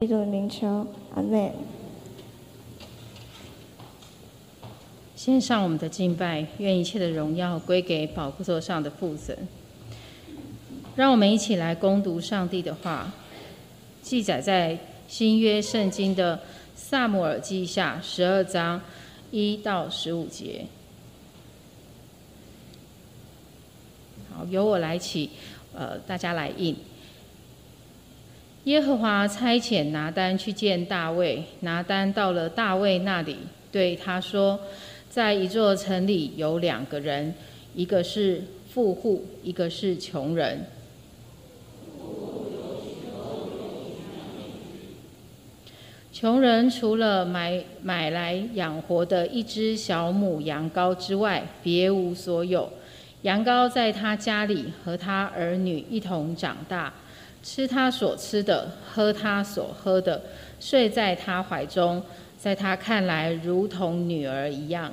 基督的名求，阿门。献上我们的敬拜，愿一切的荣耀归给宝座上的父神。让我们一起来攻读上帝的话，记载在新约圣经的萨姆尔记下十二章一到十五节。好，由我来起，呃，大家来应。耶和华差遣拿单去见大卫。拿单到了大卫那里，对他说：“在一座城里有两个人，一个是富户，一个是穷人。穷人除了买买来养活的一只小母羊羔之外，别无所有。羊羔在他家里和他儿女一同长大。”吃他所吃的，喝他所喝的，睡在他怀中，在他看来如同女儿一样。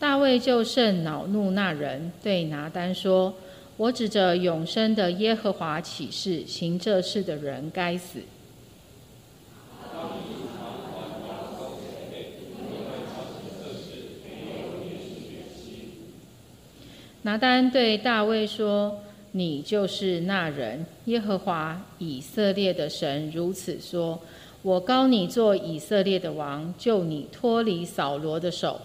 大卫就甚恼怒那人，对拿单说。我指着永生的耶和华起誓，行这事的人该死。拿单对大卫说：“你就是那人。耶和华以色列的神如此说：我高你做以色列的王，救你脱离扫罗的手。”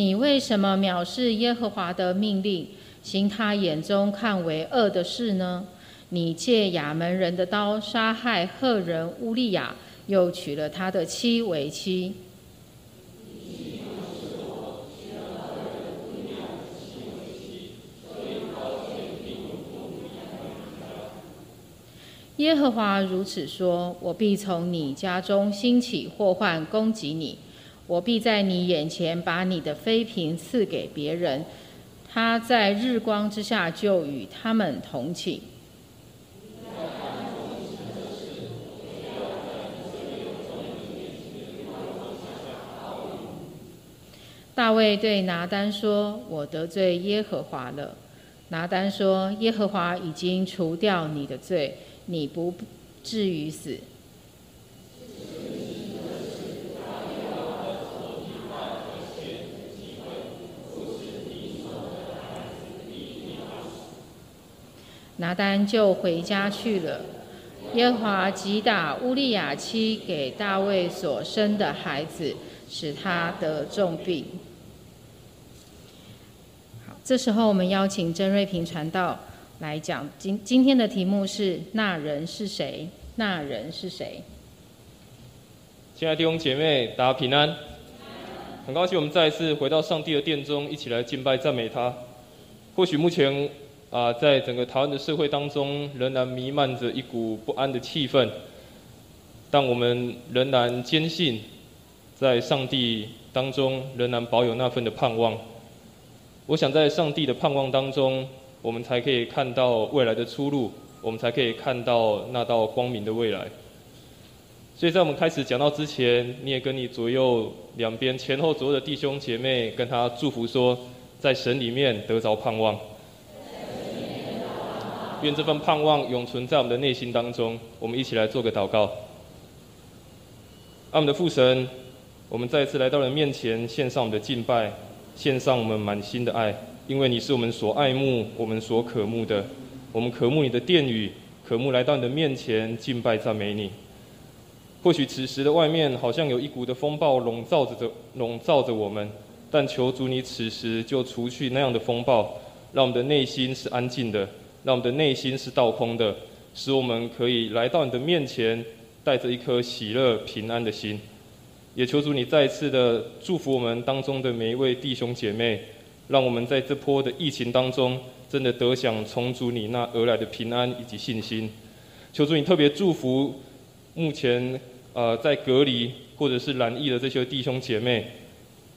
你为什么藐视耶和华的命令，行他眼中看为恶的事呢？你借亚门人的刀杀害赫人乌利亚，又娶了他的妻为妻。耶和华如此说：我必从你家中兴起祸患，攻击你。我必在你眼前把你的妃嫔赐给别人，他在日光之下就与他们同寝。大卫对拿单说：“我得罪耶和华了。”拿单说：“耶和华已经除掉你的罪，你不至于死。”拿单就回家去了。耶和华击打乌利亚妻给大卫所生的孩子，使他得重病。好，这时候我们邀请曾瑞平传道来讲。今今天的题目是：那人是谁？那人是谁？亲爱的弟兄姐妹，大家平安。很高兴我们再一次回到上帝的殿中，一起来敬拜赞美他。或许目前。啊，在整个台湾的社会当中，仍然弥漫着一股不安的气氛。但我们仍然坚信，在上帝当中仍然保有那份的盼望。我想在上帝的盼望当中，我们才可以看到未来的出路，我们才可以看到那道光明的未来。所以在我们开始讲到之前，你也跟你左右两边前后左右的弟兄姐妹跟他祝福说，在神里面得着盼望。愿这份盼望永存在我们的内心当中。我们一起来做个祷告。爱我们的父神，我们再次来到了面前，献上我们的敬拜，献上我们满心的爱，因为你是我们所爱慕、我们所渴慕的。我们渴慕你的殿宇，渴慕来到你的面前敬拜赞美你。或许此时的外面好像有一股的风暴笼罩着、着笼罩着我们，但求主你此时就除去那样的风暴，让我们的内心是安静的。让我们的内心是倒空的，使我们可以来到你的面前，带着一颗喜乐平安的心。也求主你再次的祝福我们当中的每一位弟兄姐妹，让我们在这波的疫情当中，真的得享从主你那而来的平安以及信心。求主你特别祝福目前呃在隔离或者是染疫的这些弟兄姐妹，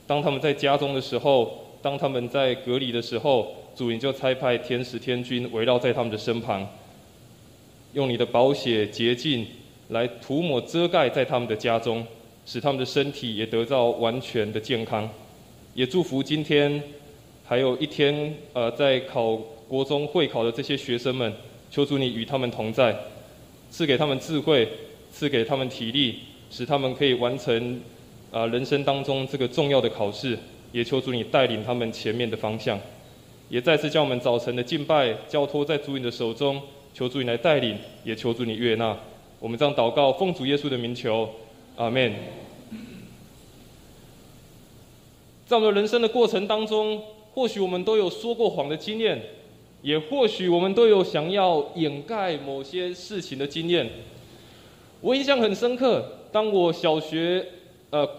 当他们在家中的时候，当他们在隔离的时候，主你就差派天使天军围绕在他们的身旁，用你的宝血洁净来涂抹遮盖在他们的家中，使他们的身体也得到完全的健康。也祝福今天还有一天呃在考国中会考的这些学生们，求主你与他们同在，赐给他们智慧，赐给他们体力，使他们可以完成啊人生当中这个重要的考试。也求主你带领他们前面的方向，也再次将我们早晨的敬拜交托在主你的手中，求主你来带领，也求主你悦纳。我们这样祷告，奉主耶稣的名求，阿门。在我们人生的过程当中，或许我们都有说过谎的经验，也或许我们都有想要掩盖某些事情的经验。我印象很深刻，当我小学呃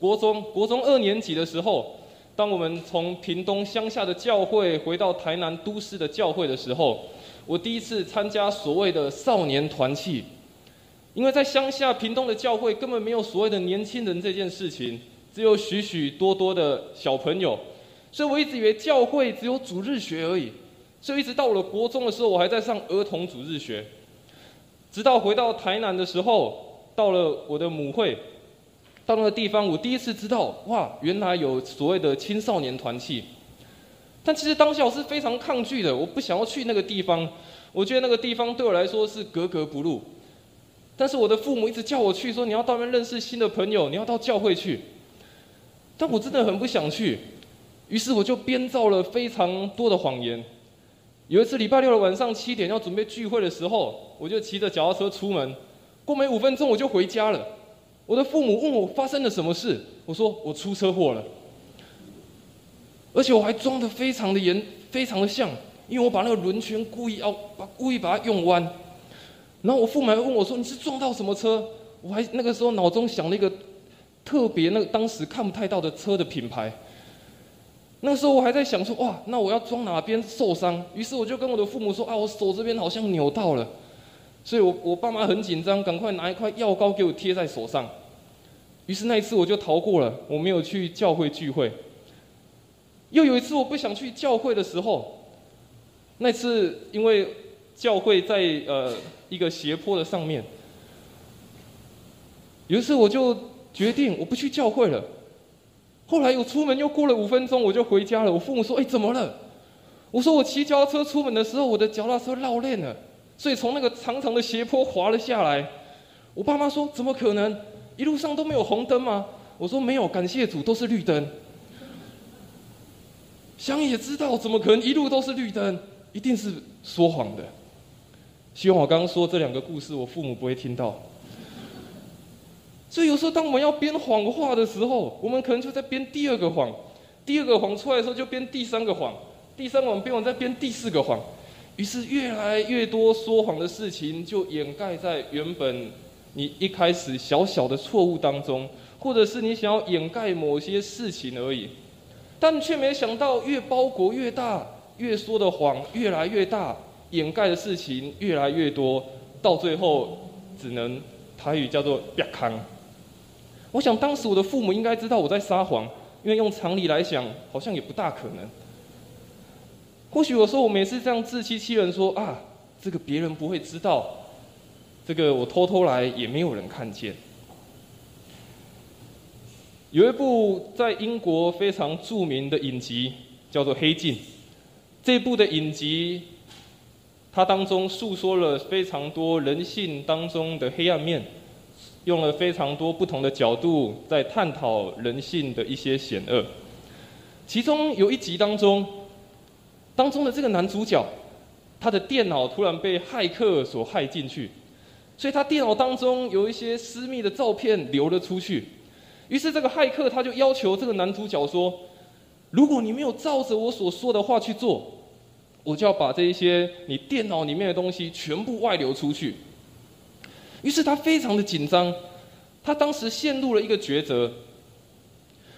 国中国中二年级的时候。当我们从屏东乡下的教会回到台南都市的教会的时候，我第一次参加所谓的少年团契，因为在乡下屏东的教会根本没有所谓的年轻人这件事情，只有许许多多的小朋友，所以我一直以为教会只有主日学而已，所以一直到了国中的时候，我还在上儿童主日学，直到回到台南的时候，到了我的母会。到那个地方，我第一次知道，哇，原来有所谓的青少年团契。但其实当下我是非常抗拒的，我不想要去那个地方，我觉得那个地方对我来说是格格不入。但是我的父母一直叫我去，说你要到那边认识新的朋友，你要到教会去。但我真的很不想去，于是我就编造了非常多的谎言。有一次礼拜六的晚上七点要准备聚会的时候，我就骑着脚踏车出门，过没五分钟我就回家了。我的父母问我发生了什么事，我说我出车祸了，而且我还装的非常的严，非常的像，因为我把那个轮圈故意要把故意把它用弯，然后我父母还问我说你是撞到什么车？我还那个时候脑中想了一个特别那个当时看不太到的车的品牌，那时候我还在想说哇，那我要装哪边受伤？于是我就跟我的父母说啊，我手这边好像扭到了，所以我我爸妈很紧张，赶快拿一块药膏给我贴在手上。于是那一次我就逃过了，我没有去教会聚会。又有一次我不想去教会的时候，那次因为教会在呃一个斜坡的上面，有一次我就决定我不去教会了。后来我出门又过了五分钟我就回家了，我父母说：“哎，怎么了？”我说：“我骑脚踏车出门的时候，我的脚踏车绕链了，所以从那个长长的斜坡滑了下来。”我爸妈说：“怎么可能？”一路上都没有红灯吗？我说没有，感谢主都是绿灯。想也知道，怎么可能一路都是绿灯？一定是说谎的。希望我刚刚说这两个故事，我父母不会听到。所以有时候，当我们要编谎话的时候，我们可能就在编第二个谎。第二个谎出来的时候，就编第三个谎。第三个谎编完，再编第四个谎。于是越来越多说谎的事情，就掩盖在原本。你一开始小小的错误当中，或者是你想要掩盖某些事情而已，但却没想到越包裹越大，越说的谎越来越大，掩盖的事情越来越多，到最后只能台语叫做“瘪康”。我想当时我的父母应该知道我在撒谎，因为用常理来想，好像也不大可能。或许有时候我每次这样自欺欺人，说啊，这个别人不会知道。这个我偷偷来也没有人看见。有一部在英国非常著名的影集叫做《黑镜》，这部的影集，它当中诉说了非常多人性当中的黑暗面，用了非常多不同的角度在探讨人性的一些险恶。其中有一集当中，当中的这个男主角，他的电脑突然被骇客所害进去。所以他电脑当中有一些私密的照片流了出去，于是这个骇客他就要求这个男主角说：“如果你没有照着我所说的话去做，我就要把这一些你电脑里面的东西全部外流出去。”于是他非常的紧张，他当时陷入了一个抉择：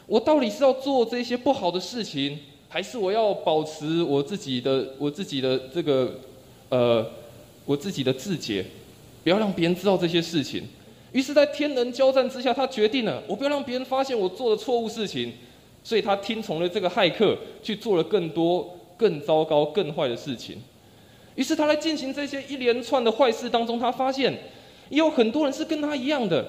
我到底是要做这些不好的事情，还是我要保持我自己的我自己的这个呃我自己的自洁？不要让别人知道这些事情。于是，在天人交战之下，他决定了，我不要让别人发现我做的错误事情。所以他听从了这个骇客，去做了更多、更糟糕、更坏的事情。于是他来进行这些一连串的坏事当中，他发现也有很多人是跟他一样的，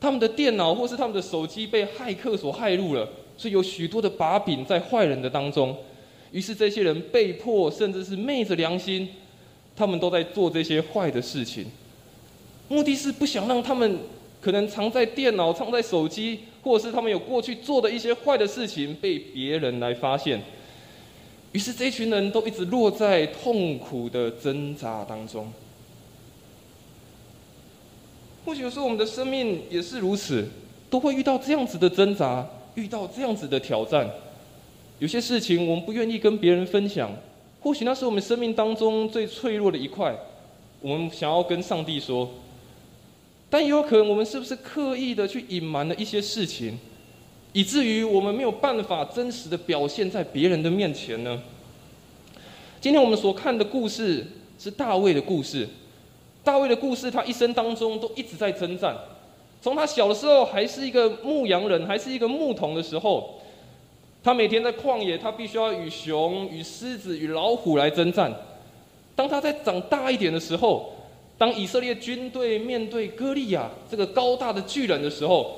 他们的电脑或是他们的手机被骇客所害入了，所以有许多的把柄在坏人的当中。于是这些人被迫，甚至是昧着良心，他们都在做这些坏的事情，目的是不想让他们可能藏在电脑、藏在手机。或者是他们有过去做的一些坏的事情被别人来发现，于是这群人都一直落在痛苦的挣扎当中。或许有时候我们的生命也是如此，都会遇到这样子的挣扎，遇到这样子的挑战。有些事情我们不愿意跟别人分享，或许那是我们生命当中最脆弱的一块，我们想要跟上帝说。但也有可能，我们是不是刻意的去隐瞒了一些事情，以至于我们没有办法真实的表现在别人的面前呢？今天我们所看的故事是大卫的故事。大卫的故事，他一生当中都一直在征战。从他小的时候还是一个牧羊人，还是一个牧童的时候，他每天在旷野，他必须要与熊、与狮子、与老虎来征战。当他在长大一点的时候，当以色列军队面对歌利亚这个高大的巨人的时候，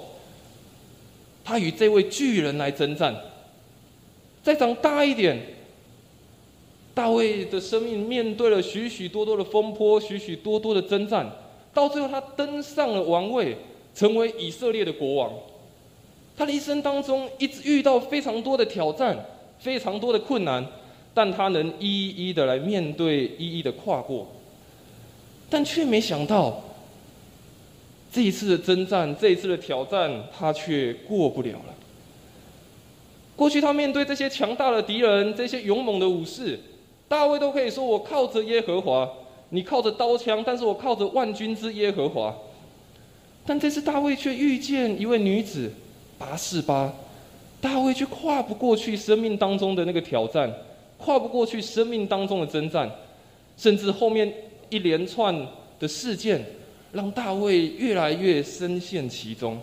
他与这位巨人来征战。再长大一点，大卫的生命面对了许许多多的风波，许许多多的征战，到最后他登上了王位，成为以色列的国王。他的一生当中一直遇到非常多的挑战，非常多的困难，但他能一一的来面对，一一的跨过。但却没想到，这一次的征战，这一次的挑战，他却过不了了。过去他面对这些强大的敌人，这些勇猛的武士，大卫都可以说：“我靠着耶和华，你靠着刀枪，但是我靠着万军之耶和华。”但这次大卫却遇见一位女子拔示巴，大卫却跨不过去生命当中的那个挑战，跨不过去生命当中的征战，甚至后面。一连串的事件，让大卫越来越深陷其中。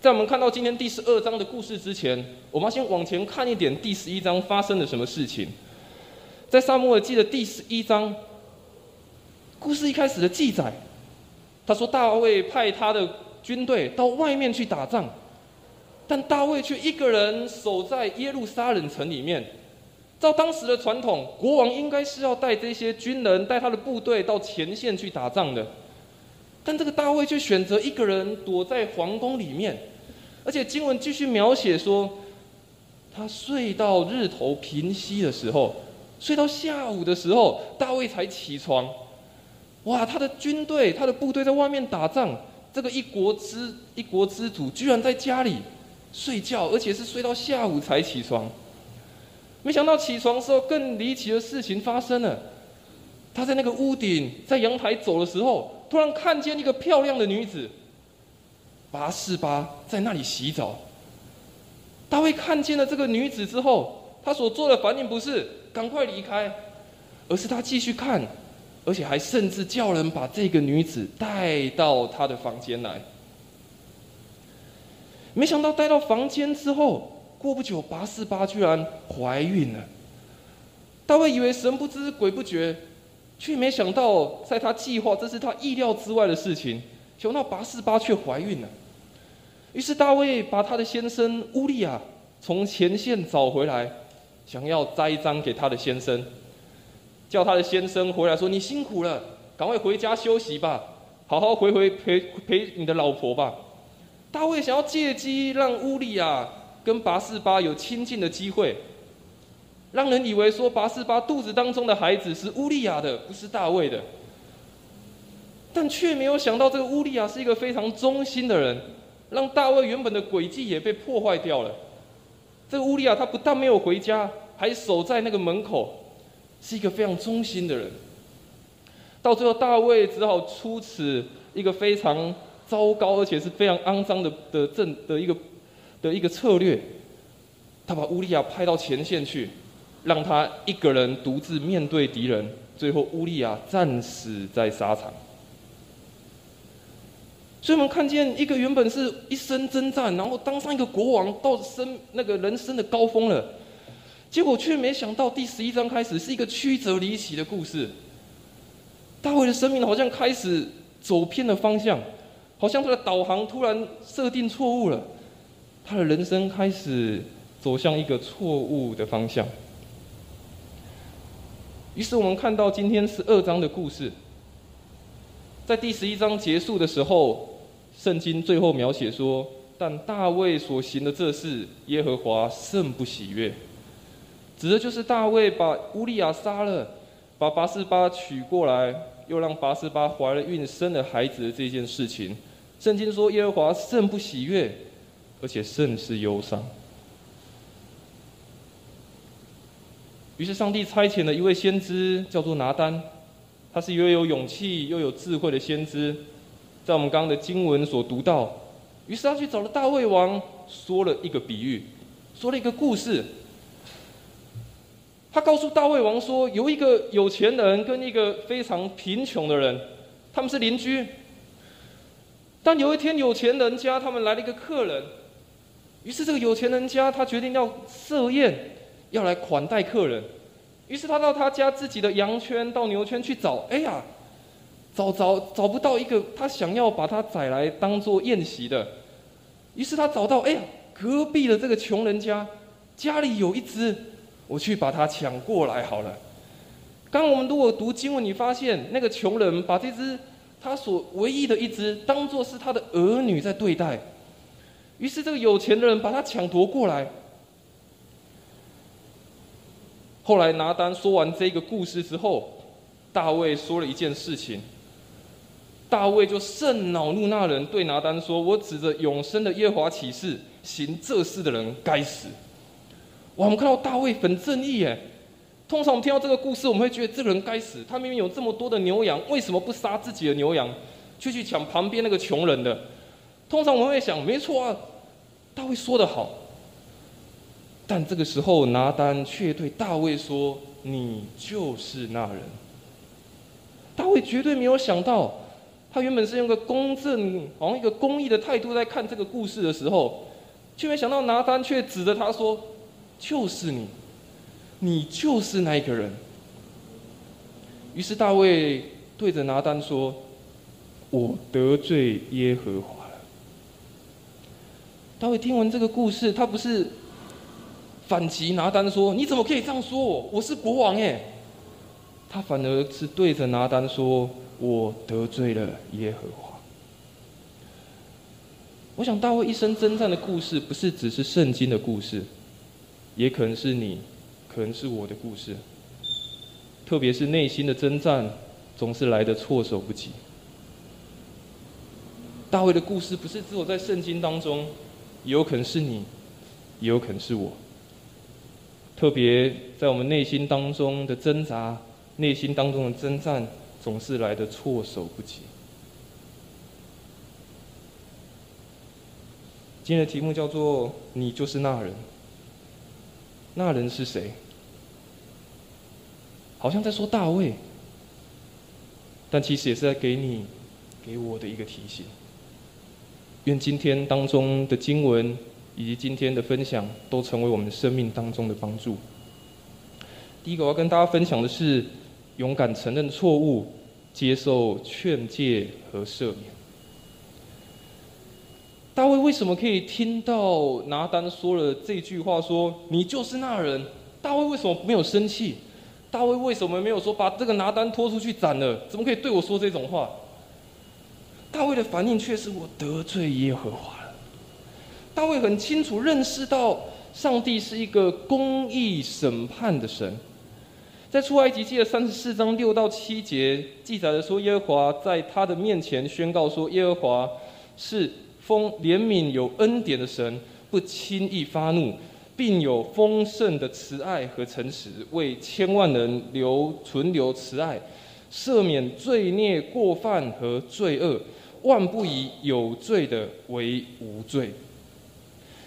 在我们看到今天第十二章的故事之前，我们先往前看一点，第十一章发生了什么事情？在萨母尔记的第十一章，故事一开始的记载，他说大卫派他的军队到外面去打仗，但大卫却一个人守在耶路撒冷城里面。照当时的传统，国王应该是要带这些军人、带他的部队到前线去打仗的，但这个大卫却选择一个人躲在皇宫里面，而且经文继续描写说，他睡到日头平息的时候，睡到下午的时候，大卫才起床。哇，他的军队、他的部队在外面打仗，这个一国之一国之主居然在家里睡觉，而且是睡到下午才起床。没想到起床时候更离奇的事情发生了。他在那个屋顶，在阳台走的时候，突然看见一个漂亮的女子，八四八在那里洗澡。大卫看见了这个女子之后，他所做的反应不是赶快离开，而是他继续看，而且还甚至叫人把这个女子带到他的房间来。没想到带到房间之后。过不久，拔示巴居然怀孕了。大卫以为神不知鬼不觉，却没想到在他计划，这是他意料之外的事情。想到拔示巴却怀孕了，于是大卫把他的先生乌利亚从前线找回来，想要栽赃给他的先生，叫他的先生回来说：“你辛苦了，赶快回家休息吧，好好回回陪陪你的老婆吧。”大卫想要借机让乌利亚。跟拔四巴有亲近的机会，让人以为说拔四巴肚子当中的孩子是乌利亚的，不是大卫的。但却没有想到，这个乌利亚是一个非常忠心的人，让大卫原本的诡计也被破坏掉了。这个乌利亚他不但没有回家，还守在那个门口，是一个非常忠心的人。到最后，大卫只好出此一个非常糟糕，而且是非常肮脏的的政的一个。的一个策略，他把乌利亚派到前线去，让他一个人独自面对敌人，最后乌利亚战死在沙场。所以我们看见一个原本是一生征战，然后当上一个国王，到生那个人生的高峰了，结果却没想到第十一章开始是一个曲折离奇的故事。大卫的生命好像开始走偏了方向，好像他的导航突然设定错误了，他的人生开始走向一个错误的方向。于是我们看到今天十二章的故事，在第十一章结束的时候。圣经最后描写说：“但大卫所行的这事，耶和华甚不喜悦。”指的就是大卫把乌利亚杀了，把拔示巴娶过来，又让拔示巴怀了孕生了孩子的这件事情。圣经说耶和华甚不喜悦，而且甚是忧伤。于是上帝差遣了一位先知，叫做拿丹，他是一位有勇气又有智慧的先知。在我们刚刚的经文所读到，于是他去找了大卫王，说了一个比喻，说了一个故事。他告诉大卫王说，有一个有钱人跟一个非常贫穷的人，他们是邻居。但有一天，有钱人家他们来了一个客人，于是这个有钱人家他决定要设宴，要来款待客人。于是他到他家自己的羊圈到牛圈去找，哎呀！找找找不到一个他想要把他宰来当做宴席的，于是他找到，哎呀，隔壁的这个穷人家家里有一只，我去把它抢过来好了。刚刚我们如果读经文，你发现那个穷人把这只他所唯一的一只当做是他的儿女在对待，于是这个有钱的人把他抢夺过来。后来拿单说完这个故事之后，大卫说了一件事情。大卫就甚恼怒那人，对拿单说：“我指着永生的耶华起誓，行这事的人该死。”哇！我们看到大卫很正义耶。通常我们听到这个故事，我们会觉得这个人该死。他明明有这么多的牛羊，为什么不杀自己的牛羊，却去抢旁边那个穷人的？通常我们会想，没错啊，大卫说的好。但这个时候，拿单却对大卫说：“你就是那人。”大卫绝对没有想到。他原本是用个公正、好像一个公益的态度在看这个故事的时候，却没想到拿单却指着他说：“就是你，你就是那一个人。”于是大卫对着拿单说：“我得罪耶和华。”大卫听完这个故事，他不是反击拿单说：“你怎么可以这样说我？我是国王耶！”他反而是对着拿单说。我得罪了耶和华。我想大卫一生征战的故事，不是只是圣经的故事，也可能是你，可能是我的故事。特别是内心的征战，总是来的措手不及。大卫的故事不是只有在圣经当中，有可能是你，也有可能是我。特别在我们内心当中的挣扎，内心当中的征战。总是来的措手不及。今天的题目叫做“你就是那人”，那人是谁？好像在说大卫，但其实也是在给你、给我的一个提醒。愿今天当中的经文以及今天的分享，都成为我们生命当中的帮助。第一个，我要跟大家分享的是。勇敢承认错误，接受劝诫和赦免。大卫为什么可以听到拿单说了这句话？说你就是那人。大卫为什么没有生气？大卫为什么没有说把这个拿单拖出去斩了？怎么可以对我说这种话？大卫的反应却是我得罪耶和华了。大卫很清楚认识到，上帝是一个公义审判的神。在出埃及记的三十四章六到七节记载的说，耶和华在他的面前宣告说：“耶和华是丰怜悯有恩典的神，不轻易发怒，并有丰盛的慈爱和诚实，为千万人留存留慈爱，赦免罪孽过犯和罪恶，万不以有罪的为无罪。”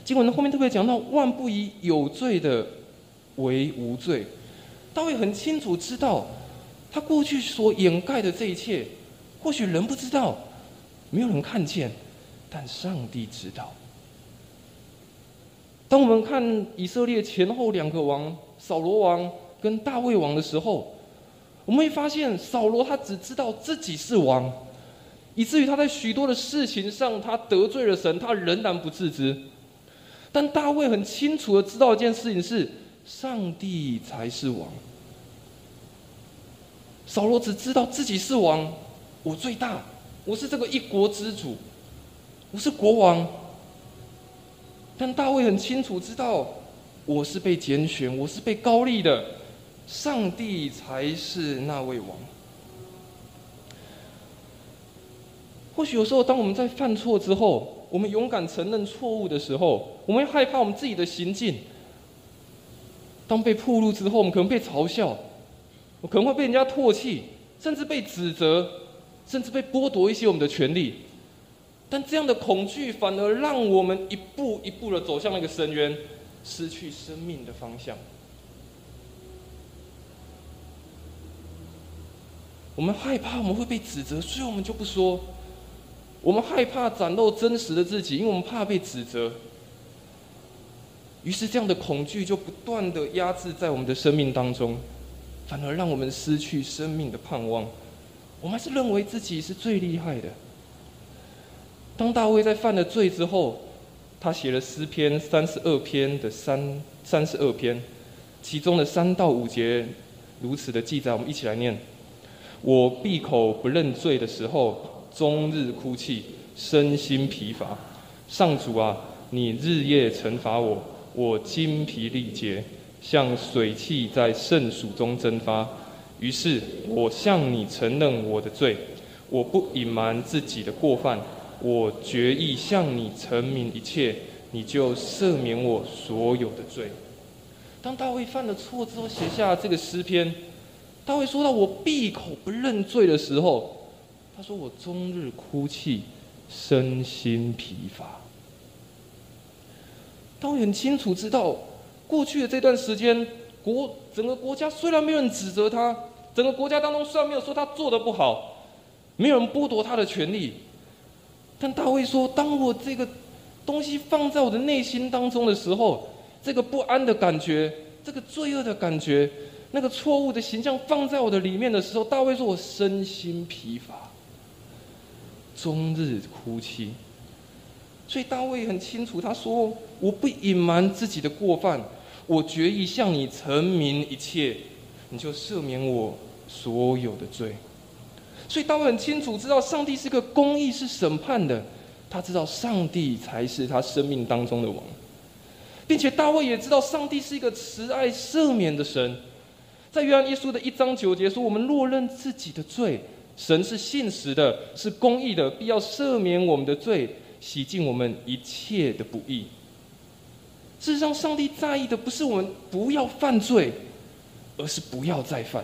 经文的后面特别讲到：“万不以有罪的为无罪。”大卫很清楚知道，他过去所掩盖的这一切，或许人不知道，没有人看见，但上帝知道。当我们看以色列前后两个王扫罗王跟大卫王的时候，我们会发现扫罗他只知道自己是王，以至于他在许多的事情上他得罪了神，他仍然不自知。但大卫很清楚的知道一件事情是，上帝才是王。扫罗只知道自己是王，我最大，我是这个一国之主，我是国王。但大卫很清楚知道，我是被拣选，我是被高立的，上帝才是那位王。或许有时候，当我们在犯错之后，我们勇敢承认错误的时候，我们害怕我们自己的行径。当被暴露之后，我们可能被嘲笑，我可能会被人家唾弃，甚至被指责，甚至被剥夺一些我们的权利。但这样的恐惧反而让我们一步一步的走向那个深渊，失去生命的方向。我们害怕我们会被指责，所以我们就不说。我们害怕展露真实的自己，因为我们怕被指责。于是，这样的恐惧就不断的压制在我们的生命当中，反而让我们失去生命的盼望。我们是认为自己是最厉害的。当大卫在犯了罪之后，他写了诗篇三十二篇的三三十二篇，其中的三到五节如此的记载，我们一起来念：我闭口不认罪的时候，终日哭泣，身心疲乏。上主啊，你日夜惩罚我，我精疲力竭，像水汽在圣水中蒸发。于是我向你承认我的罪，我不隐瞒自己的过犯。我决意向你陈明一切，你就赦免我所有的罪。当大卫犯了错之后，写下这个诗篇，大卫说到我闭口不认罪的时候，他说我终日哭泣，身心疲乏。大卫很清楚知道，过去的这段时间，国整个国家虽然没有人指责他，整个国家当中虽然没有说他做的不好，没有人剥夺他的权利。但大卫说：“当我这个东西放在我的内心当中的时候，这个不安的感觉，这个罪恶的感觉，那个错误的形象放在我的里面的时候，大卫说我身心疲乏，终日哭泣。所以大卫很清楚，他说：我不隐瞒自己的过犯，我决意向你陈明一切，你就赦免我所有的罪。”所以大卫很清楚知道，上帝是个公义，是审判的。他知道上帝才是他生命当中的王，并且大卫也知道上帝是一个慈爱赦免的神。在约翰一书的一章九节说：“我们若认自己的罪，神是信实的，是公义的，必要赦免我们的罪，洗净我们一切的不义。”事实上，上帝在意的不是我们不要犯罪，而是不要再犯。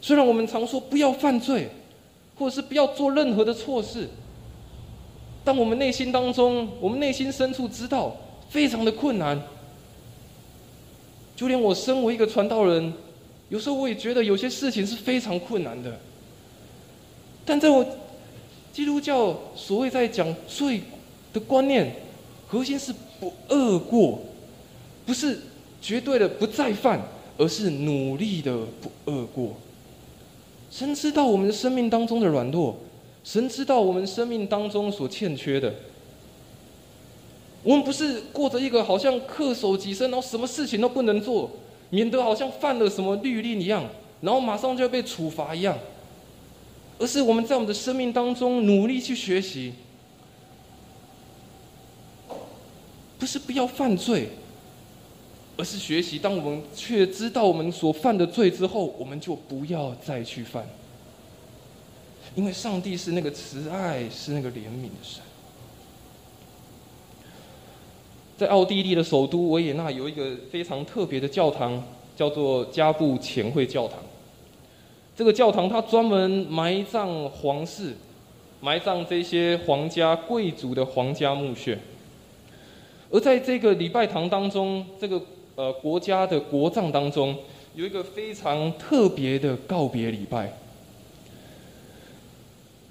虽然我们常说不要犯罪，或者是不要做任何的错事，但我们内心当中，我们内心深处知道非常的困难。就连我身为一个传道人，有时候我也觉得有些事情是非常困难的。但在我基督教所谓在讲罪的观念，核心是不恶过，不是绝对的不再犯，而是努力的不恶过。神知道我们的生命当中的软弱，神知道我们生命当中所欠缺的。我们不是过着一个好像恪守己身，然后什么事情都不能做，免得好像犯了什么律令一样，然后马上就要被处罚一样。而是我们在我们的生命当中努力去学习，不是不要犯罪。而是学习，当我们却知道我们所犯的罪之后，我们就不要再去犯，因为上帝是那个慈爱、是那个怜悯的神。在奥地利的首都维也纳有一个非常特别的教堂，叫做加布前会教堂。这个教堂它专门埋葬皇室，埋葬这些皇家贵族的皇家墓穴。而在这个礼拜堂当中，这个。呃，国家的国葬当中有一个非常特别的告别礼拜。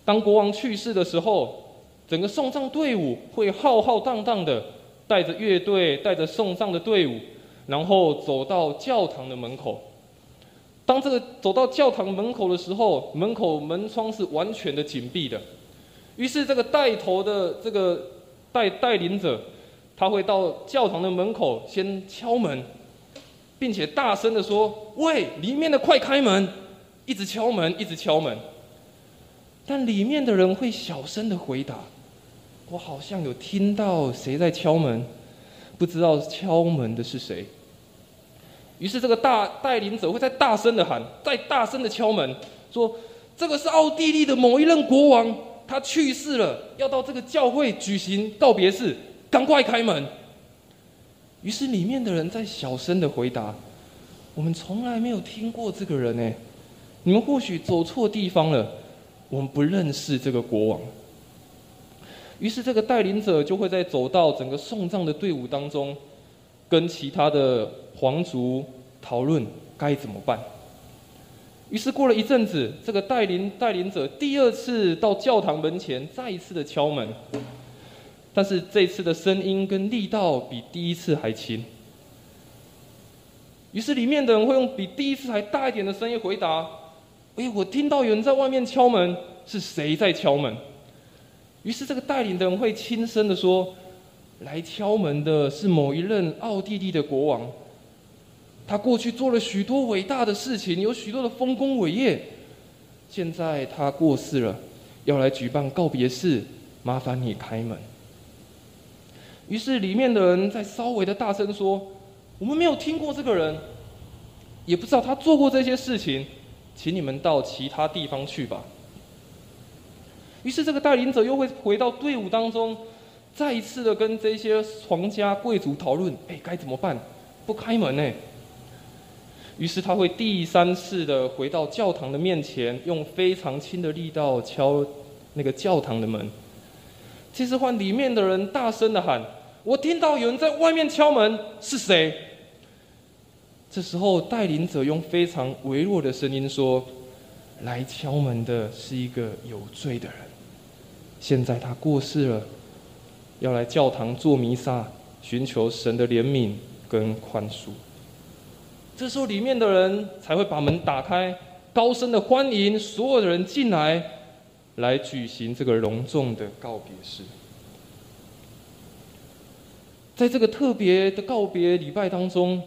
当国王去世的时候，整个送葬队伍会浩浩荡荡的带着乐队、带着送葬的队伍，然后走到教堂的门口。当这个走到教堂门口的时候，门口门窗是完全的紧闭的。于是，这个带头的这个带带领者，他会到教堂的门口先敲门，并且大声的说：“喂，里面的快开门！”一直敲门，一直敲门。但里面的人会小声的回答：“我好像有听到谁在敲门，不知道敲门的是谁。”于是，这个大带领者会再大声的喊，再大声的敲门，说：“这个是奥地利的某一任国王，他去世了，要到这个教会举行告别式，赶快开门。”于是，里面的人在小声的回答：“我们从来没有听过这个人呢，你们或许走错地方了，我们不认识这个国王。”于是，这个带领者就会在走到整个送葬的队伍当中，跟其他的。皇族讨论该怎么办。于是过了一阵子，这个带领带领者第二次到教堂门前，再一次的敲门。但是这次的声音跟力道比第一次还轻。于是里面的人会用比第一次还大一点的声音回答：“哎，我听到有人在外面敲门，是谁在敲门？”于是这个带领的人会轻声的说：“来敲门的是某一任奥地利的国王。”他过去做了许多伟大的事情，有许多的丰功伟业。现在他过世了，要来举办告别式，麻烦你开门。于是里面的人在稍微的大声说：“我们没有听过这个人，也不知道他做过这些事情，请你们到其他地方去吧。”于是这个带领者又会回到队伍当中，再一次的跟这些皇家贵族讨论：“哎，该怎么办？不开门呢？”于是他会第三次的回到教堂的面前，用非常轻的力道敲那个教堂的门。这次换里面的人大声的喊：“我听到有人在外面敲门，是谁？”这时候带领者用非常微弱的声音说：“来敲门的是一个有罪的人，现在他过世了，要来教堂做弥撒，寻求神的怜悯跟宽恕。”这时候，里面的人才会把门打开，高声的欢迎所有的人进来，来举行这个隆重的告别式。在这个特别的告别礼拜当中，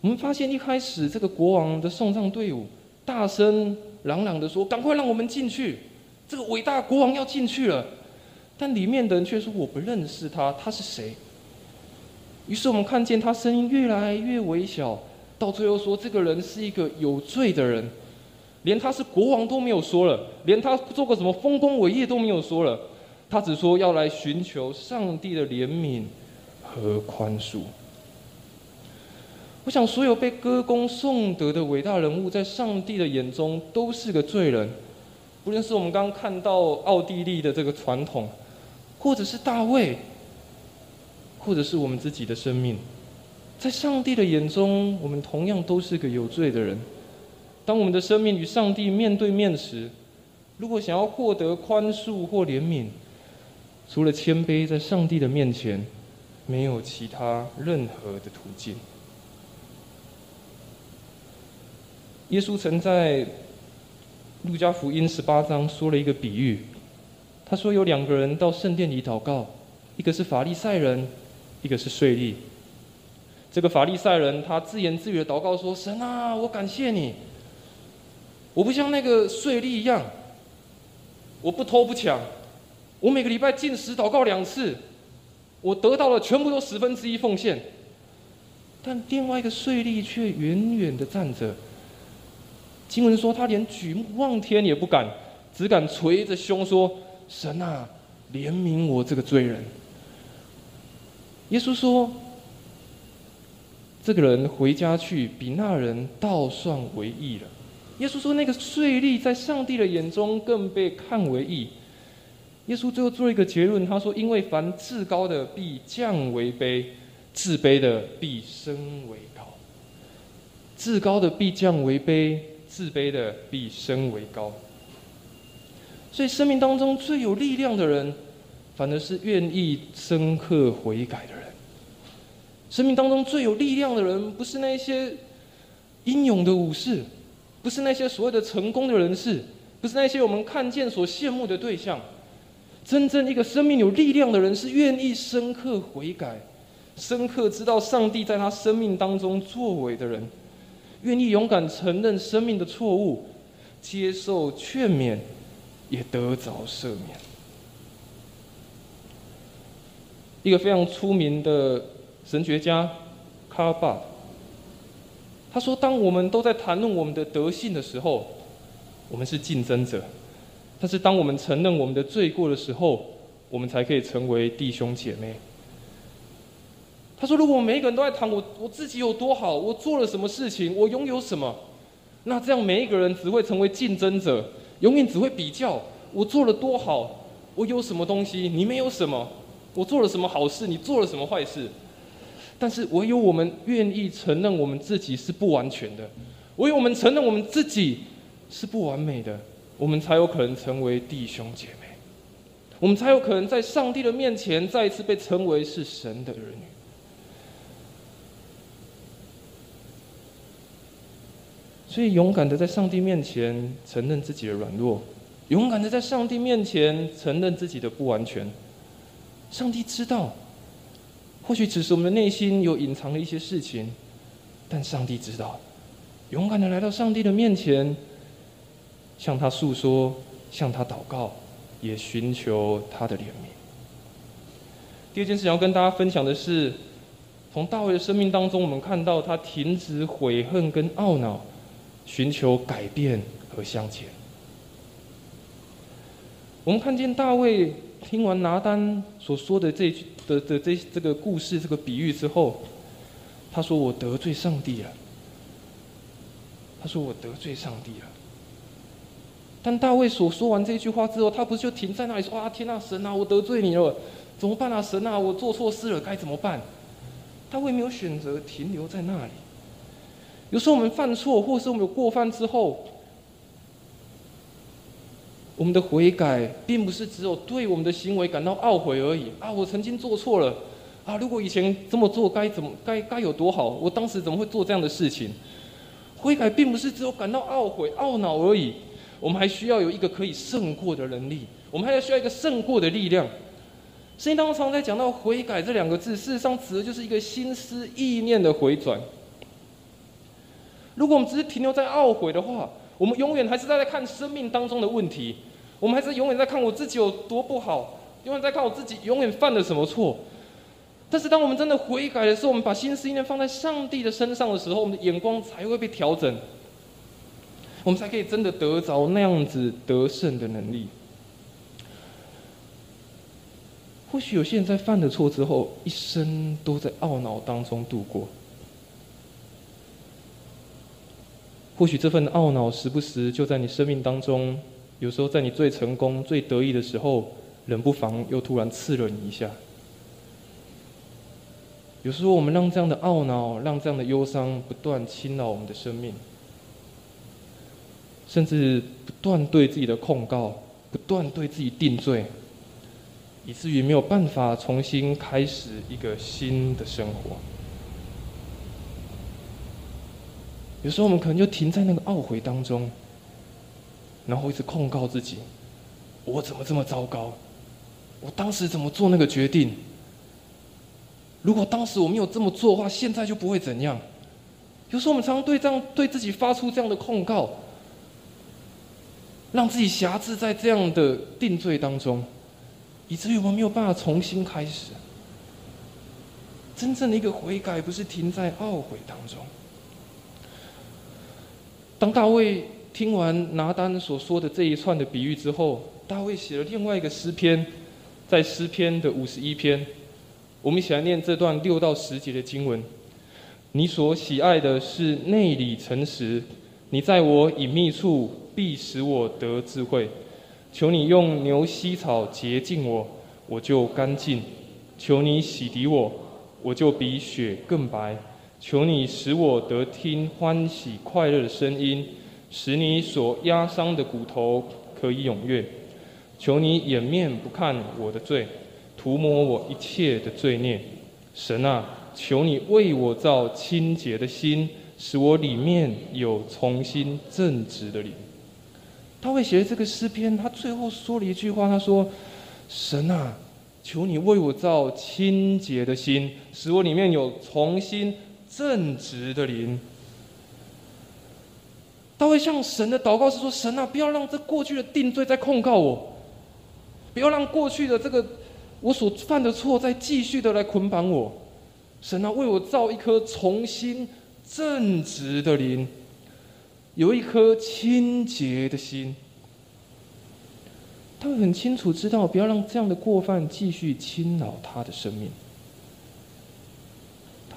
我们发现一开始这个国王的送葬队伍大声朗朗的说：“赶快让我们进去，这个伟大国王要进去了。”但里面的人却说：“我不认识他，他是谁？”于是我们看见他声音越来越微小。到最后说，这个人是一个有罪的人，连他是国王都没有说了，连他做过什么丰功伟业都没有说了，他只说要来寻求上帝的怜悯和宽恕。我想，所有被歌功颂德的伟大人物，在上帝的眼中都是个罪人，无论是我们刚刚看到奥地利的这个传统，或者是大卫，或者是我们自己的生命。在上帝的眼中，我们同样都是个有罪的人。当我们的生命与上帝面对面时，如果想要获得宽恕或怜悯，除了谦卑，在上帝的面前，没有其他任何的途径。耶稣曾在路加福音十八章说了一个比喻，他说有两个人到圣殿里祷告，一个是法利赛人，一个是税吏。这个法利赛人，他自言自语的祷告说：“神啊，我感谢你，我不像那个税吏一样，我不偷不抢，我每个礼拜进食祷告两次，我得到了全部都十分之一奉献。但另外一个税吏却远远的站着。经文说他连举目望天也不敢，只敢捶着胸说：神啊，怜悯我这个罪人。耶稣说。”这个人回家去，比那人倒算为义了。耶稣说：“那个税吏在上帝的眼中更被看为义。”耶稣最后做一个结论，他说：“因为凡至高的必降为卑，自卑的必升为高。”至高的必降为卑，自卑的必升为高。所以，生命当中最有力量的人，反而是愿意深刻悔改的人。生命当中最有力量的人，不是那些英勇的武士，不是那些所谓的成功的人士，不是那些我们看见所羡慕的对象。真正一个生命有力量的人，是愿意深刻悔改、深刻知道上帝在他生命当中作为的人，愿意勇敢承认生命的错误，接受劝勉，也得着赦免。一个非常出名的。神学家卡尔巴，他说：“当我们都在谈论我们的德性的时候，我们是竞争者；但是当我们承认我们的罪过的时候，我们才可以成为弟兄姐妹。”他说：“如果每一个人都在谈我我自己有多好，我做了什么事情，我拥有什么，那这样每一个人只会成为竞争者，永远只会比较我做了多好，我有什么东西，你没有什么；我做了什么好事，你做了什么坏事。”但是唯有我们愿意承认我们自己是不完全的，唯有我们承认我们自己是不完美的，我们才有可能成为弟兄姐妹，我们才有可能在上帝的面前再一次被称为是神的儿女。所以，勇敢的在上帝面前承认自己的软弱，勇敢的在上帝面前承认自己的不完全。上帝知道。或许只是我们的内心有隐藏的一些事情，但上帝知道。勇敢的来到上帝的面前，向他诉说，向他祷告，也寻求他的怜悯。第二件事想要跟大家分享的是，从大卫的生命当中，我们看到他停止悔恨跟懊恼，寻求改变和向前。我们看见大卫。听完拿丹所说的这句的的这这个故事这个比喻之后，他说：“我得罪上帝了。”他说：“我得罪上帝了。”但大卫所说完这句话之后，他不是就停在那里说：“啊，天啊，神啊，我得罪你了，怎么办啊？神啊，我做错事了，该怎么办？”他为没有选择停留在那里。有时候我们犯错，或是我们有过犯之后。我们的悔改，并不是只有对我们的行为感到懊悔而已啊！我曾经做错了啊！如果以前这么做，该怎么该该有多好？我当时怎么会做这样的事情？悔改并不是只有感到懊悔、懊恼而已，我们还需要有一个可以胜过的能力，我们还要需要一个胜过的力量。圣经当中常在讲到悔改这两个字，事实上指的就是一个心思意念的回转。如果我们只是停留在懊悔的话，我们永远还是在看生命当中的问题。我们还是永远在看我自己有多不好，永远在看我自己永远犯了什么错。但是当我们真的悔改的时候，我们把心思意念放在上帝的身上的时候，我们的眼光才会被调整，我们才可以真的得着那样子得胜的能力。或许有些人在犯了错之后，一生都在懊恼当中度过。或许这份懊恼时不时就在你生命当中。有时候，在你最成功、最得意的时候，冷不防又突然刺了你一下。有时候，我们让这样的懊恼、让这样的忧伤不断侵扰我们的生命，甚至不断对自己的控告、不断对自己定罪，以至于没有办法重新开始一个新的生活。有时候，我们可能就停在那个懊悔当中。然后一直控告自己，我怎么这么糟糕？我当时怎么做那个决定？如果当时我没有这么做的话，现在就不会怎样。有时候我们常常对这样对自己发出这样的控告，让自己辖制在这样的定罪当中，以至于我们没有办法重新开始。真正的一个悔改，不是停在懊悔当中。当大卫。听完拿单所说的这一串的比喻之后，大卫写了另外一个诗篇，在诗篇的五十一篇，我们一起来念这段六到十节的经文。你所喜爱的是内里诚实，你在我隐秘处必使我得智慧。求你用牛膝草洁净我，我就干净；求你洗涤我，我就比雪更白。求你使我得听欢喜快乐的声音，使你所压伤的骨头可以踊跃。求你掩面不看我的罪，涂抹我一切的罪孽。神啊，求你为我造清洁的心，使我里面有重新正直的灵。大卫写的这个诗篇，他最后说了一句话，他说：“神啊，求你为我造清洁的心，使我里面有重新。”正直的灵，大卫向神的祷告是说：“神啊，不要让这过去的定罪再控告我，不要让过去的这个我所犯的错再继续的来捆绑我。神啊，为我造一颗重新正直的灵，有一颗清洁的心。”他会很清楚知道，不要让这样的过犯继续侵扰他的生命。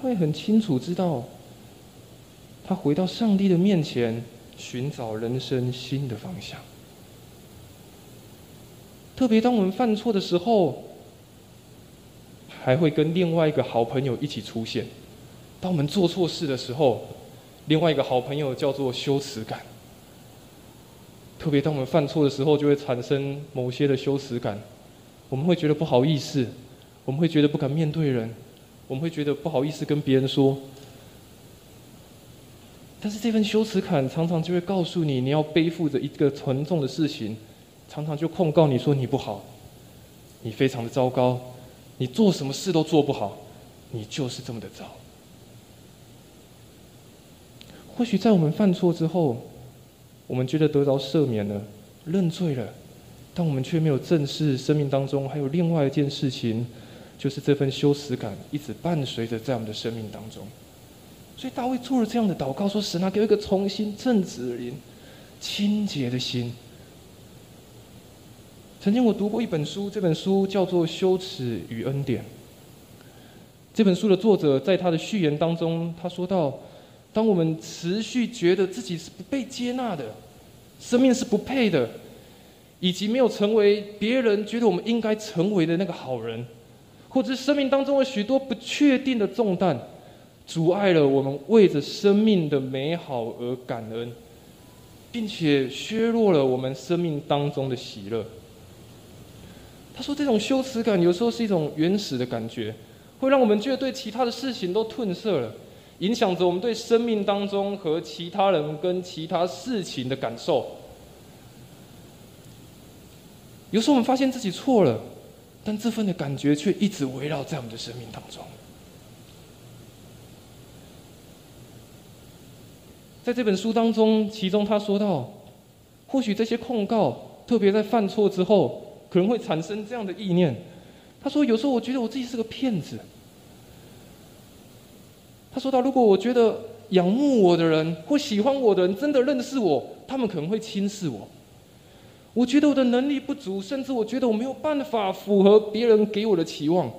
会很清楚知道，他回到上帝的面前，寻找人生新的方向。特别当我们犯错的时候，还会跟另外一个好朋友一起出现。当我们做错事的时候，另外一个好朋友叫做羞耻感。特别当我们犯错的时候，就会产生某些的羞耻感，我们会觉得不好意思，我们会觉得不敢面对人。我们会觉得不好意思跟别人说，但是这份羞耻感常常就会告诉你，你要背负着一个沉重的事情，常常就控告你说你不好，你非常的糟糕，你做什么事都做不好，你就是这么的糟。或许在我们犯错之后，我们觉得得到赦免了，认罪了，但我们却没有正视生命当中还有另外一件事情。就是这份羞耻感一直伴随着在我们的生命当中，所以大卫做了这样的祷告，说：“神啊，给我一个重新正直的灵，清洁的心。”曾经我读过一本书，这本书叫做《羞耻与恩典》。这本书的作者在他的序言当中，他说到：“当我们持续觉得自己是不被接纳的，生命是不配的，以及没有成为别人觉得我们应该成为的那个好人。”或者生命当中的许多不确定的重担，阻碍了我们为着生命的美好而感恩，并且削弱了我们生命当中的喜乐。他说：“这种羞耻感有时候是一种原始的感觉，会让我们觉得对其他的事情都褪色了，影响着我们对生命当中和其他人跟其他事情的感受。有时候我们发现自己错了。”但这份的感觉却一直围绕在我们的生命当中。在这本书当中，其中他说到，或许这些控告，特别在犯错之后，可能会产生这样的意念。他说：“有时候我觉得我自己是个骗子。”他说到：“如果我觉得仰慕我的人或喜欢我的人真的认识我，他们可能会轻视我。”我觉得我的能力不足，甚至我觉得我没有办法符合别人给我的期望。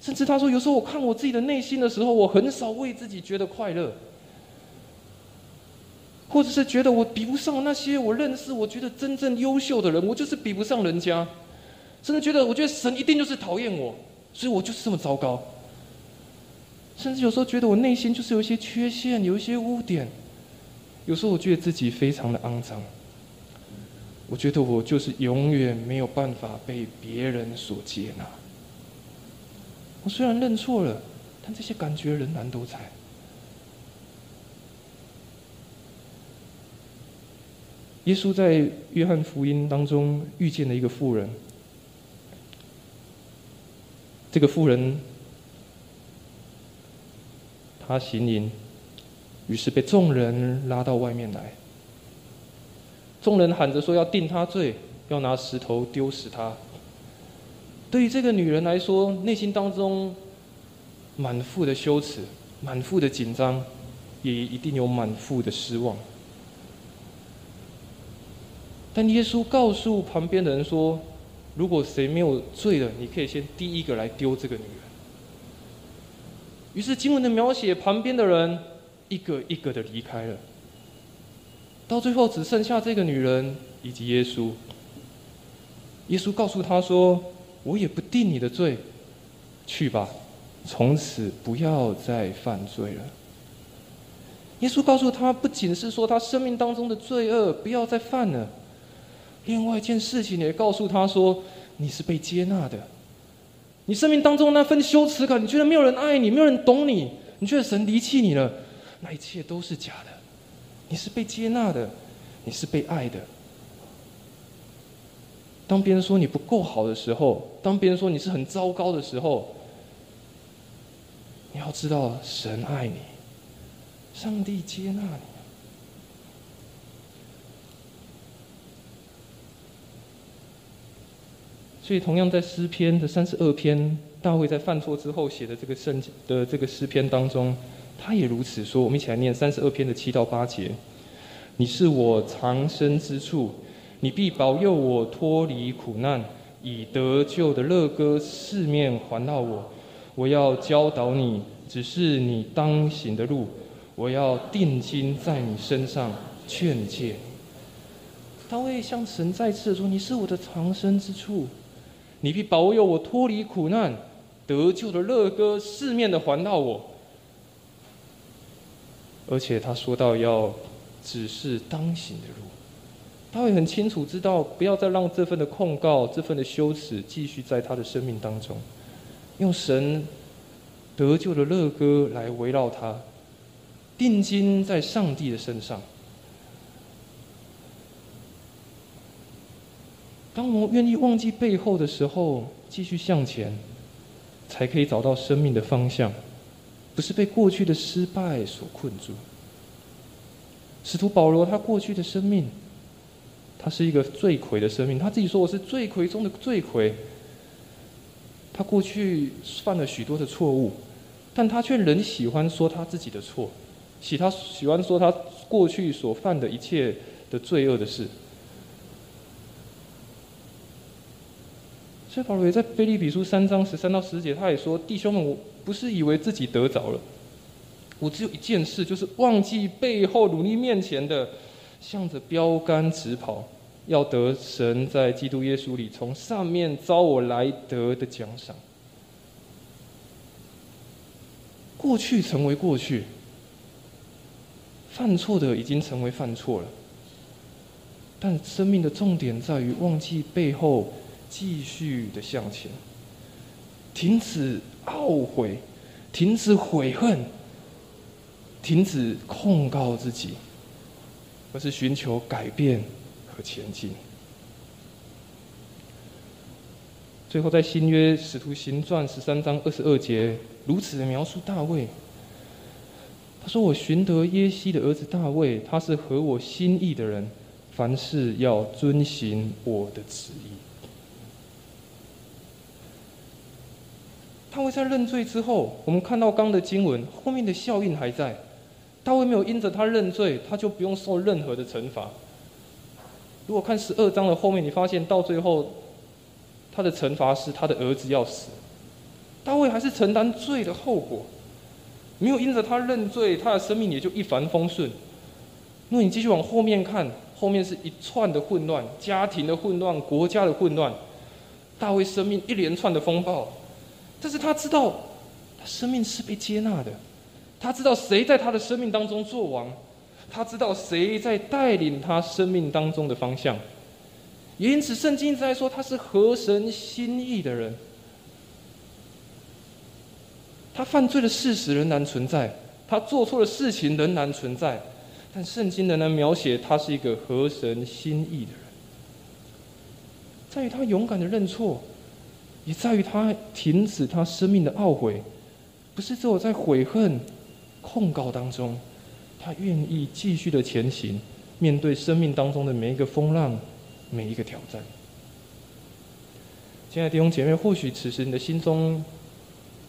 甚至他说，有时候我看我自己的内心的时候，我很少为自己觉得快乐，或者是觉得我比不上那些我认识、我觉得真正优秀的人，我就是比不上人家。甚至觉得，我觉得神一定就是讨厌我，所以我就是这么糟糕。甚至有时候觉得我内心就是有一些缺陷，有一些污点。有时候我觉得自己非常的肮脏。我觉得我就是永远没有办法被别人所接纳。我虽然认错了，但这些感觉仍然都在。耶稣在约翰福音当中遇见了一个妇人，这个妇人她行淫，于是被众人拉到外面来。众人喊着说要定他罪，要拿石头丢死他。对于这个女人来说，内心当中满腹的羞耻、满腹的紧张，也一定有满腹的失望。但耶稣告诉旁边的人说：“如果谁没有罪的，你可以先第一个来丢这个女人。”于是经文的描写，旁边的人一个一个的离开了。到最后只剩下这个女人以及耶稣。耶稣告诉他说：“我也不定你的罪，去吧，从此不要再犯罪了。耶稣告诉他，不仅是说他生命当中的罪恶不要再犯了，另外一件事情也告诉他说，你是被接纳的。你生命当中那份羞耻感，你觉得没有人爱你，没有人懂你，你觉得神离弃你了，那一切都是假的。你是被接纳的，你是被爱的。当别人说你不够好的时候，当别人说你是很糟糕的时候，你要知道，神爱你，上帝接纳你。所以，同样在诗篇的三十二篇，大卫在犯错之后写的这个圣的这个诗篇当中，他也如此说。我们一起来念三十二篇的七到八节：“你是我藏身之处，你必保佑我脱离苦难，以得救的乐歌四面环绕我。我要教导你，只是你当行的路。我要定睛在你身上，劝诫他会向神再次说：“你是我的藏身之处。”你必保佑我脱离苦难，得救的乐歌四面的环绕我。而且他说到要指示当行的路，他会很清楚知道，不要再让这份的控告、这份的羞耻继续在他的生命当中。用神得救的乐歌来围绕他，定睛在上帝的身上。当我愿意忘记背后的时候，继续向前，才可以找到生命的方向，不是被过去的失败所困住。使徒保罗他过去的生命，他是一个罪魁的生命，他自己说我是罪魁中的罪魁。他过去犯了许多的错误，但他却仍喜欢说他自己的错，喜他喜欢说他过去所犯的一切的罪恶的事。所以保罗也在腓立比书三章十三到十节，他也说：“弟兄们，我不是以为自己得着了，我只有一件事，就是忘记背后努力面前的，向着标杆直跑，要得神在基督耶稣里从上面招我来得的奖赏。过去成为过去，犯错的已经成为犯错了，但生命的重点在于忘记背后。”继续的向前，停止懊悔，停止悔恨，停止控告自己，而是寻求改变和前进。最后，在新约使徒行传十三章二十二节，如此的描述大卫。他说：“我寻得耶西的儿子大卫，他是合我心意的人，凡事要遵行我的旨意。”大卫在认罪之后，我们看到刚的经文后面的效应还在。大卫没有因着他认罪，他就不用受任何的惩罚。如果看十二章的后面，你发现到最后，他的惩罚是他的儿子要死。大卫还是承担罪的后果，没有因着他认罪，他的生命也就一帆风顺。如果你继续往后面看，后面是一串的混乱，家庭的混乱，国家的混乱，大卫生命一连串的风暴。但是他知道，他生命是被接纳的，他知道谁在他的生命当中做王，他知道谁在带领他生命当中的方向，也因此圣经在说他是合神心意的人。他犯罪的事实仍然存在，他做错的事情仍然存在，但圣经仍然描写他是一个合神心意的人，在于他勇敢的认错。也在于他停止他生命的懊悔，不是只有在悔恨、控告当中，他愿意继续的前行，面对生命当中的每一个风浪、每一个挑战。亲爱的弟兄姐妹，或许此时你的心中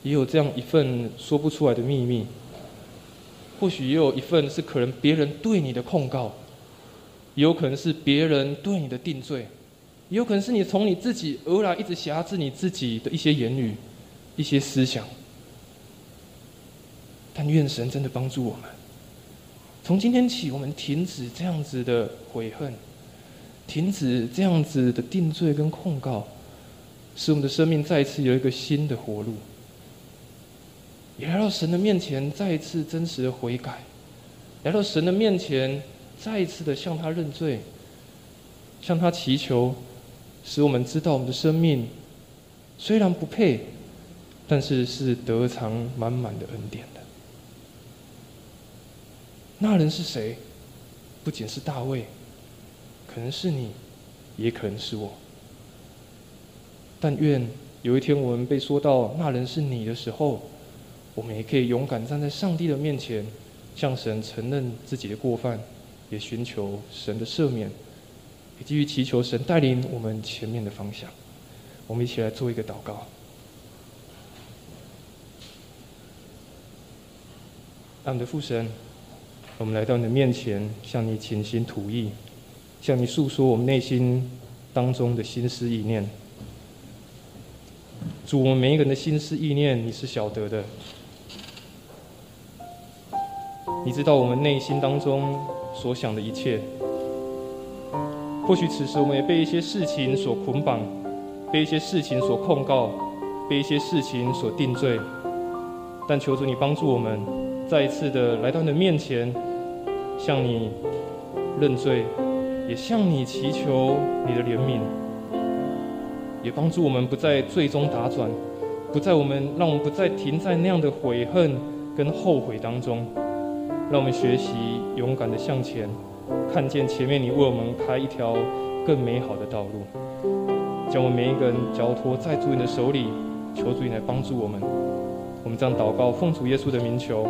也有这样一份说不出来的秘密，或许也有一份是可能别人对你的控告，也有可能是别人对你的定罪。也有可能是你从你自己而来，一直辖制你自己的一些言语、一些思想。但愿神真的帮助我们，从今天起，我们停止这样子的悔恨，停止这样子的定罪跟控告，使我们的生命再一次有一个新的活路。也来到神的面前，再一次真实的悔改，来到神的面前，再一次的向他认罪，向他祈求，使我们知道我们的生命虽然不配，但是是得偿满满的恩典的。那人是谁？不仅是大卫，可能是你，也可能是我。但愿有一天我们被说到那人是你的时候，我们也可以勇敢站在上帝的面前，向神承认自己的过犯，也寻求神的赦免，也继续祈求神带领我们前面的方向。我们一起来做一个祷告。爱我们的父神。我们来到你的面前，向你倾心吐意，向你诉说我们内心当中的心思意念。主，我们每一个人的心思意念，你是晓得的。你知道我们内心当中所想的一切。或许此时我们也被一些事情所捆绑，被一些事情所控告，被一些事情所定罪。但求主你帮助我们，再一次的来到你的面前。向你认罪，也向你祈求你的怜悯，也帮助我们不在最终打转，不在我们让我们不再停在那样的悔恨跟后悔当中，让我们学习勇敢的向前，看见前面你为我们开一条更美好的道路，将我们每一个人交托在主你的手里，求主你来帮助我们，我们这样祷告，奉主耶稣的名求。